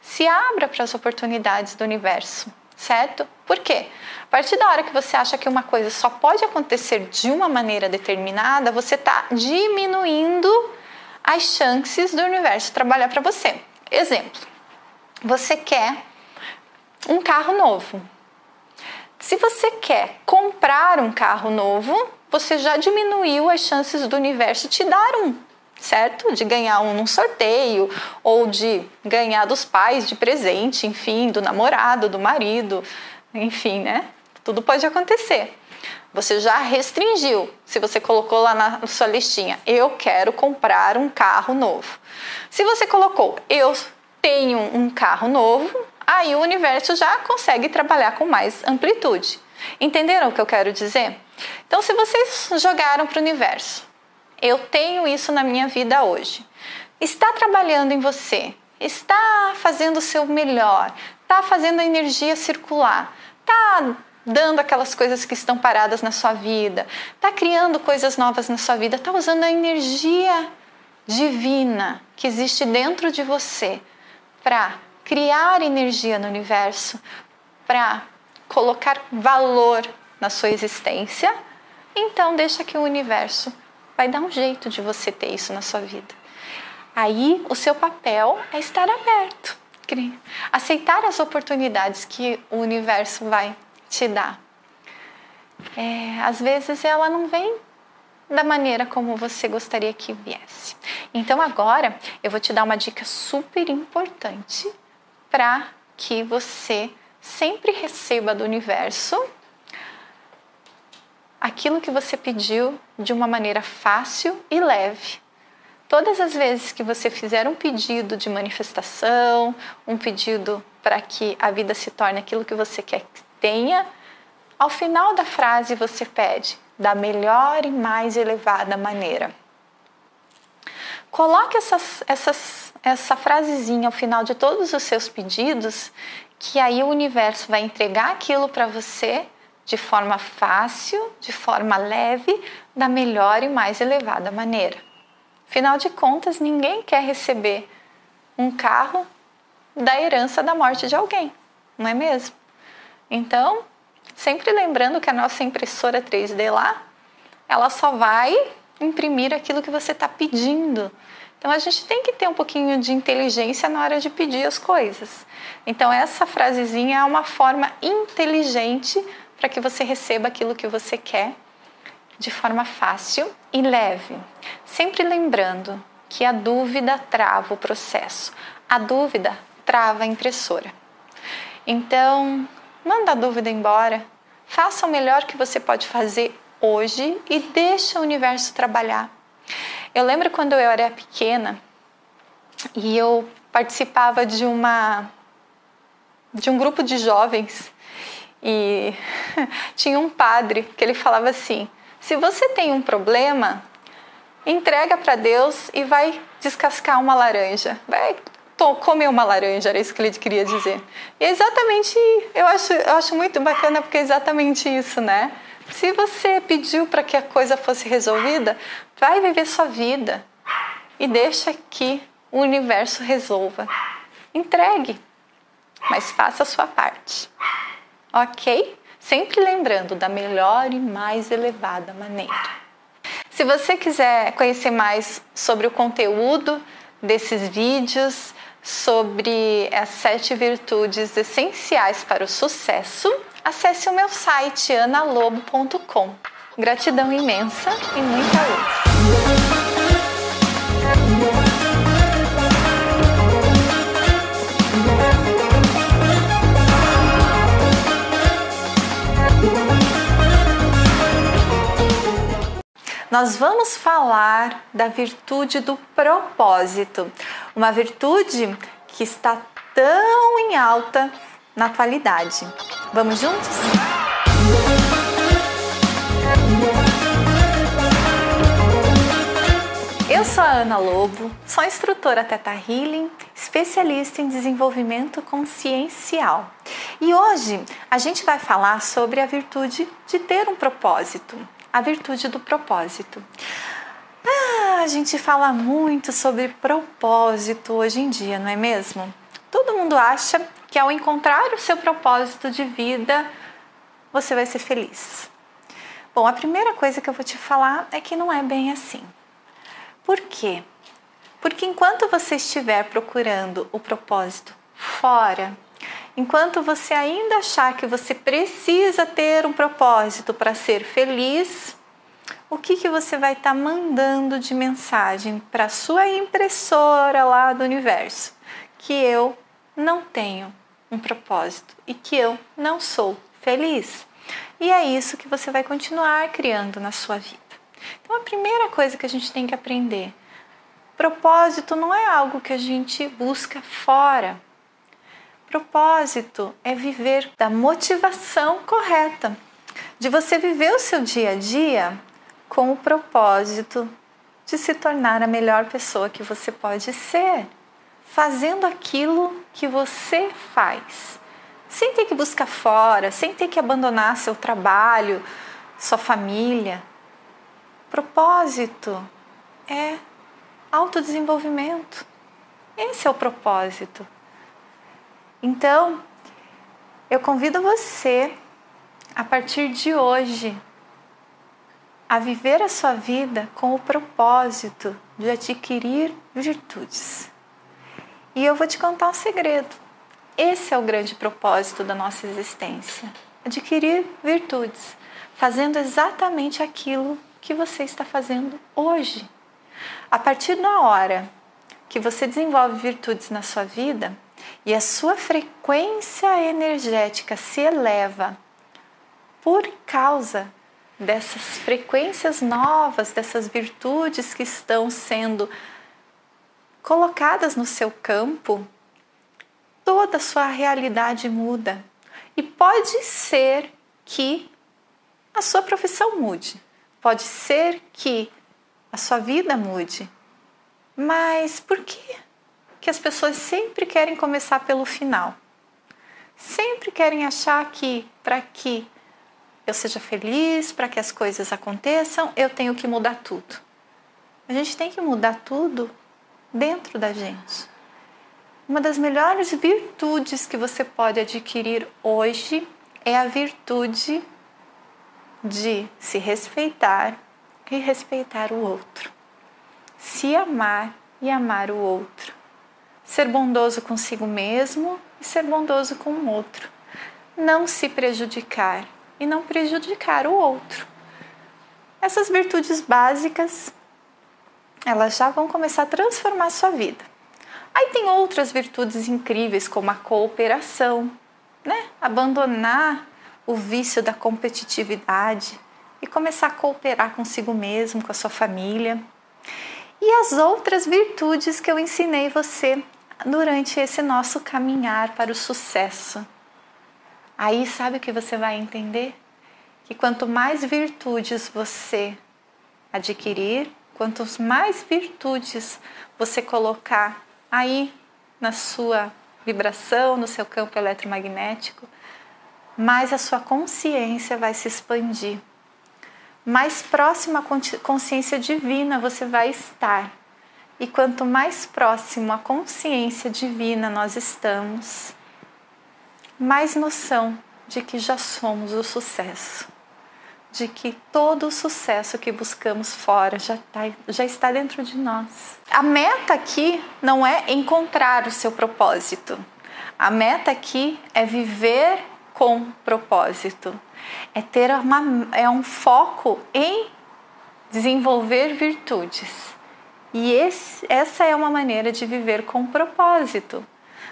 Speaker 1: se abra para as oportunidades do universo, certo? Por quê? A partir da hora que você acha que uma coisa só pode acontecer de uma maneira determinada, você está diminuindo as chances do universo trabalhar para você. Exemplo: você quer um carro novo. Se você quer comprar um carro novo, você já diminuiu as chances do universo te dar um, certo? De ganhar um num sorteio ou de ganhar dos pais de presente, enfim, do namorado, do marido, enfim, né? Tudo pode acontecer. Você já restringiu. Se você colocou lá na sua listinha, eu quero comprar um carro novo. Se você colocou, eu tenho um carro novo, aí o universo já consegue trabalhar com mais amplitude. Entenderam o que eu quero dizer? Então, se vocês jogaram para o universo, eu tenho isso na minha vida hoje, está trabalhando em você, está fazendo o seu melhor, está fazendo a energia circular, está dando aquelas coisas que estão paradas na sua vida, está criando coisas novas na sua vida, está usando a energia divina que existe dentro de você para criar energia no universo, para colocar valor na sua existência, então deixa que o universo vai dar um jeito de você ter isso na sua vida. Aí o seu papel é estar aberto, aceitar as oportunidades que o universo vai te dar. É, às vezes ela não vem da maneira como você gostaria que viesse. Então agora eu vou te dar uma dica super importante para que você sempre receba do universo aquilo que você pediu de uma maneira fácil e leve. Todas as vezes que você fizer um pedido de manifestação, um pedido para que a vida se torne aquilo que você quer que tenha, ao final da frase você pede da melhor e mais elevada maneira. Coloque essas, essas, essa frasezinha ao final de todos os seus pedidos, que aí o universo vai entregar aquilo para você de forma fácil, de forma leve, da melhor e mais elevada maneira. Afinal de contas, ninguém quer receber um carro da herança da morte de alguém, não é mesmo? Então, sempre lembrando que a nossa impressora 3D lá, ela só vai imprimir aquilo que você está pedindo. Então a gente tem que ter um pouquinho de inteligência na hora de pedir as coisas. Então essa frasezinha é uma forma inteligente para que você receba aquilo que você quer de forma fácil e leve. Sempre lembrando que a dúvida trava o processo. A dúvida trava a impressora. Então, manda a dúvida embora. Faça o melhor que você pode fazer hoje e deixa o universo trabalhar. Eu lembro quando eu era pequena e eu participava de uma de um grupo de jovens e tinha um padre que ele falava assim: se você tem um problema, entrega para Deus e vai descascar uma laranja, vai comer uma laranja, era isso que ele queria dizer. E é exatamente, eu acho, eu acho muito bacana porque é exatamente isso, né? Se você pediu para que a coisa fosse resolvida, vai viver sua vida e deixa que o universo resolva. Entregue, mas faça a sua parte. Ok? Sempre lembrando da melhor e mais elevada maneira. Se você quiser conhecer mais sobre o conteúdo desses vídeos, sobre as sete virtudes essenciais para o sucesso, acesse o meu site analobo.com. Gratidão imensa e muita luz. Nós vamos falar da virtude do propósito, uma virtude que está tão em alta na atualidade. Vamos juntos? Eu sou a Ana Lobo, sou instrutora Teta Healing, especialista em desenvolvimento consciencial. E hoje a gente vai falar sobre a virtude de ter um propósito, a virtude do propósito. Ah, a gente fala muito sobre propósito hoje em dia, não é mesmo? Todo mundo acha que ao encontrar o seu propósito de vida, você vai ser feliz. Bom, a primeira coisa que eu vou te falar é que não é bem assim. Por quê? Porque enquanto você estiver procurando o propósito fora, enquanto você ainda achar que você precisa ter um propósito para ser feliz, o que, que você vai estar tá mandando de mensagem para a sua impressora lá do universo? Que eu não tenho um propósito e que eu não sou feliz. E é isso que você vai continuar criando na sua vida. Então, a primeira coisa que a gente tem que aprender: propósito não é algo que a gente busca fora. Propósito é viver da motivação correta, de você viver o seu dia a dia com o propósito de se tornar a melhor pessoa que você pode ser, fazendo aquilo que você faz, sem ter que buscar fora, sem ter que abandonar seu trabalho, sua família. Propósito é autodesenvolvimento. Esse é o propósito. Então, eu convido você a partir de hoje a viver a sua vida com o propósito de adquirir virtudes. E eu vou te contar um segredo. Esse é o grande propósito da nossa existência: adquirir virtudes, fazendo exatamente aquilo que você está fazendo hoje. A partir da hora que você desenvolve virtudes na sua vida e a sua frequência energética se eleva por causa dessas frequências novas, dessas virtudes que estão sendo colocadas no seu campo, toda a sua realidade muda. E pode ser que a sua profissão mude, pode ser que a sua vida mude. Mas por que que as pessoas sempre querem começar pelo final? Sempre querem achar que para que eu seja feliz, para que as coisas aconteçam, eu tenho que mudar tudo. A gente tem que mudar tudo dentro da gente. Uma das melhores virtudes que você pode adquirir hoje é a virtude de se respeitar e respeitar o outro, se amar e amar o outro, ser bondoso consigo mesmo e ser bondoso com o outro, não se prejudicar e não prejudicar o outro. Essas virtudes básicas, elas já vão começar a transformar a sua vida. Aí tem outras virtudes incríveis como a cooperação, né? Abandonar o vício da competitividade, e começar a cooperar consigo mesmo, com a sua família. E as outras virtudes que eu ensinei você durante esse nosso caminhar para o sucesso. Aí sabe o que você vai entender? Que quanto mais virtudes você adquirir, quantos mais virtudes você colocar aí na sua vibração, no seu campo eletromagnético, mais a sua consciência vai se expandir mais próximo à consciência divina você vai estar. E quanto mais próximo à consciência divina nós estamos, mais noção de que já somos o sucesso, de que todo o sucesso que buscamos fora já, tá, já está dentro de nós. A meta aqui não é encontrar o seu propósito, a meta aqui é viver com propósito é ter uma, é um foco em desenvolver virtudes. E esse, essa é uma maneira de viver com propósito.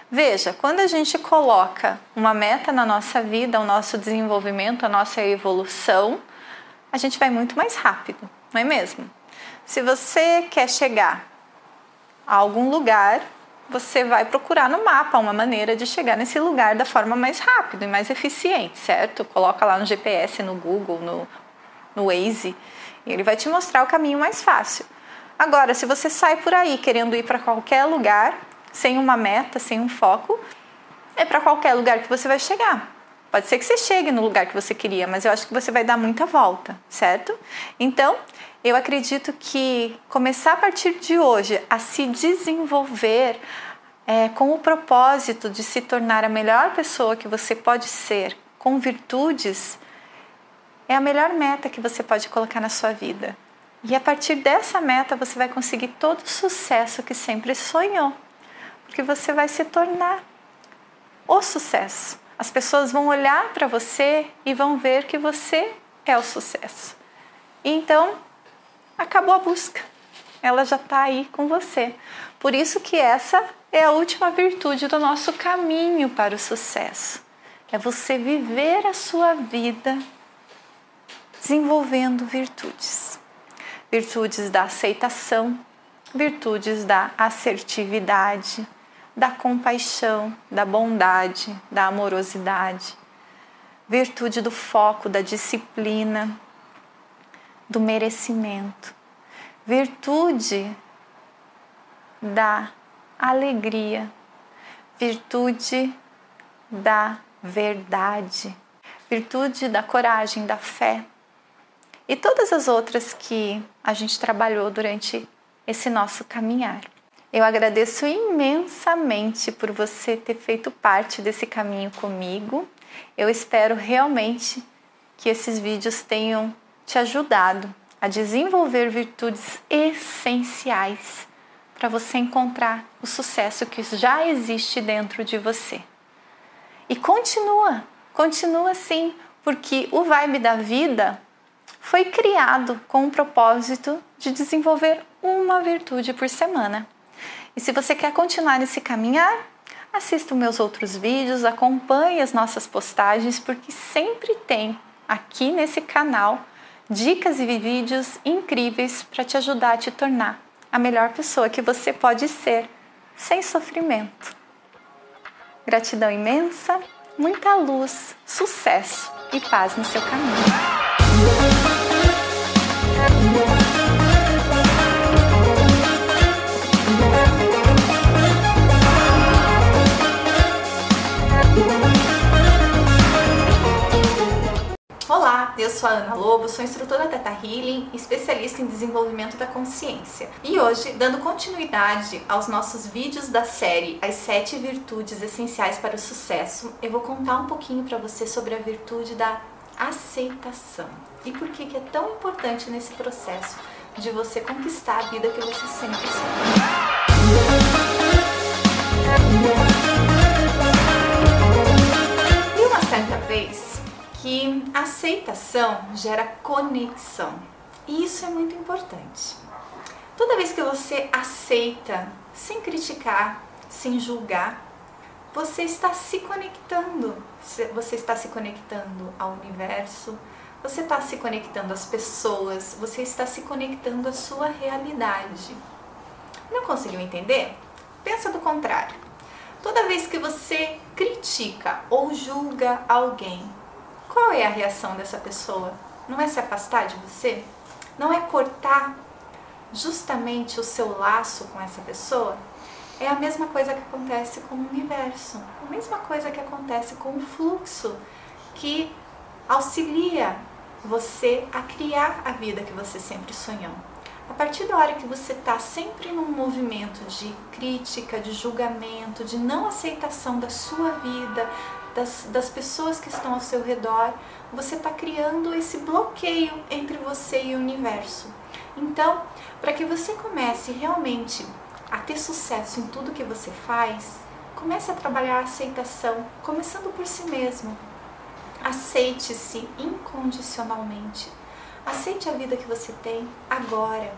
Speaker 1: Veja, quando a gente coloca uma meta na nossa vida, o nosso desenvolvimento, a nossa evolução, a gente vai muito mais rápido, não é mesmo? Se você quer chegar a algum lugar, você vai procurar no mapa uma maneira de chegar nesse lugar da forma mais rápida e mais eficiente, certo? Coloca lá no GPS, no Google, no, no Waze, e ele vai te mostrar o caminho mais fácil. Agora, se você sai por aí querendo ir para qualquer lugar, sem uma meta, sem um foco, é para qualquer lugar que você vai chegar. Pode ser que você chegue no lugar que você queria, mas eu acho que você vai dar muita volta, certo? Então, Eu acredito que começar a partir de hoje a se desenvolver é, com o propósito de se tornar a melhor pessoa que você pode ser, com virtudes, é a melhor meta que você pode colocar na sua vida. E a partir dessa meta você vai conseguir todo o sucesso que sempre sonhou, porque você vai se tornar o sucesso. As pessoas vão olhar para você e vão ver que você é o sucesso. Então, acabou a busca. Ela já está aí com você. Por isso que essa é a última virtude do nosso caminho para o sucesso. É você viver a sua vida desenvolvendo virtudes. Virtudes da aceitação, virtudes da assertividade, da compaixão, da bondade, da amorosidade, virtude do foco, da disciplina, do merecimento, virtude da alegria, virtude da verdade, virtude da coragem, da fé e todas as outras que a gente trabalhou durante esse nosso caminhar. Eu agradeço imensamente por você ter feito parte desse caminho comigo. Eu espero realmente que esses vídeos tenham te ajudado a desenvolver virtudes essenciais para você encontrar o sucesso que já existe dentro de você. E continua, continua assim, porque o Vibe da Vida foi criado com o propósito de desenvolver uma virtude por semana. E se você quer continuar nesse caminhar, assista meus outros vídeos, acompanhe as nossas postagens, porque sempre tem aqui nesse canal dicas e vídeos incríveis para te ajudar a te tornar a melhor pessoa que você pode ser, sem sofrimento. Gratidão imensa, muita luz, sucesso e paz no seu caminho. Eu sou a Ana Lobo, sou instrutora Teta Healing, especialista em desenvolvimento da consciência. E hoje, dando continuidade aos nossos vídeos da série As Sete Virtudes Essenciais para o Sucesso, eu vou contar um pouquinho para você sobre a virtude da aceitação e por que, que é tão importante nesse processo de você conquistar a vida que você sempre sonhou. E uma certa vez, que aceitação gera conexão. E isso é muito importante. Toda vez que você aceita, sem criticar, sem julgar, você está se conectando. Você está se conectando ao universo, você está se conectando às pessoas, você está se conectando à sua realidade. Não conseguiu entender? Pensa do contrário. Toda vez que você critica ou julga alguém, qual é a reação dessa pessoa? Não é se afastar de você? Não é cortar justamente o seu laço com essa pessoa? É a mesma coisa que acontece com o universo, a mesma coisa que acontece com o fluxo que auxilia você a criar a vida que você sempre sonhou. A partir da hora que você está sempre num movimento de crítica, de julgamento, de não aceitação da sua vida, das, das pessoas que estão ao seu redor, você está criando esse bloqueio entre você e o universo. Então, para que você comece realmente a ter sucesso em tudo que você faz, comece a trabalhar a aceitação, começando por si mesmo. Aceite-se incondicionalmente. Aceite a vida que você tem agora.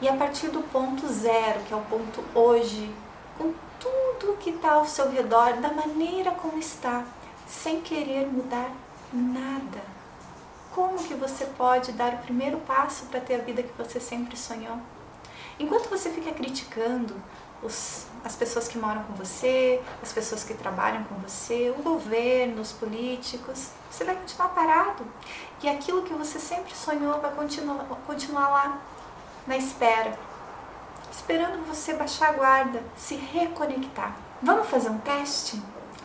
Speaker 1: E a partir do ponto zero, que é o ponto hoje, com tudo que está ao seu redor da maneira como está, sem querer mudar nada. Como que você pode dar o primeiro passo para ter a vida que você sempre sonhou? Enquanto você fica criticando os, as pessoas que moram com você, as pessoas que trabalham com você, o governo, os políticos, você vai continuar parado. E aquilo que você sempre sonhou vai continuar, continuar lá, na espera esperando você baixar a guarda, se reconectar. Vamos fazer um teste?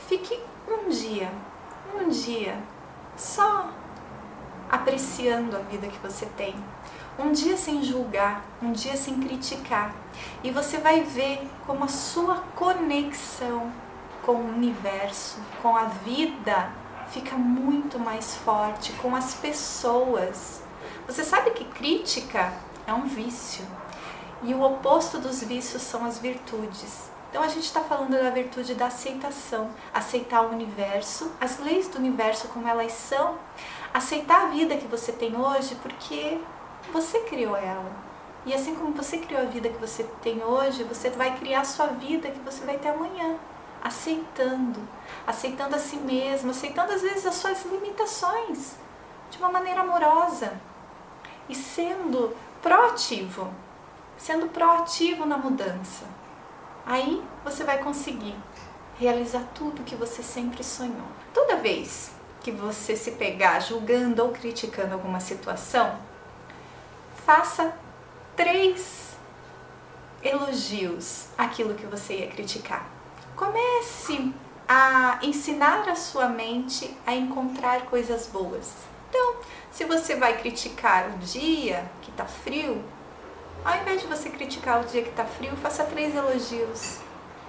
Speaker 1: Fique um dia, um dia, só apreciando a vida que você tem. Um dia sem julgar, um dia sem criticar. E você vai ver como a sua conexão com o universo, com a vida, fica muito mais forte, com as pessoas. Você sabe que crítica é um vício. E o oposto dos vícios são as virtudes. Então a gente está falando da virtude da aceitação, aceitar o universo, as leis do universo como elas são, aceitar a vida que você tem hoje porque você criou ela. E assim como você criou a vida que você tem hoje, você vai criar a sua vida que você vai ter amanhã. Aceitando, aceitando a si mesmo, aceitando às vezes as suas limitações de uma maneira amorosa e sendo proativo, sendo proativo na mudança. Aí você vai conseguir realizar tudo que você sempre sonhou. Toda vez que você se pegar julgando ou criticando alguma situação, faça três elogios àquilo que você ia criticar. Comece a ensinar a sua mente a encontrar coisas boas. Então, se você vai criticar o dia que está frio, ao invés de você criticar o dia que está frio, faça três elogios.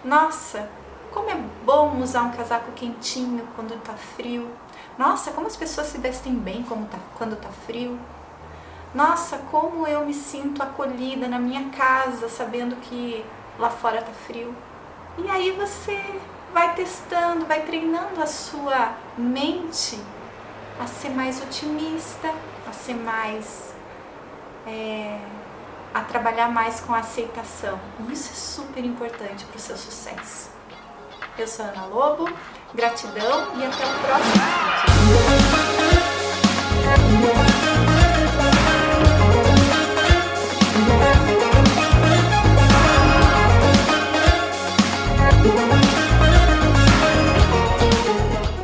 Speaker 1: Nossa, como é bom usar um casaco quentinho quando está frio. Nossa, como as pessoas se vestem bem tá, quando está frio. Nossa, como eu me sinto acolhida na minha casa, sabendo que lá fora está frio. E aí você vai testando, vai treinando a sua mente a ser mais otimista, a ser mais. É, a trabalhar mais com a aceitação. Isso é super importante para o seu sucesso. Eu sou Ana Lobo, gratidão e até o próximo vídeo.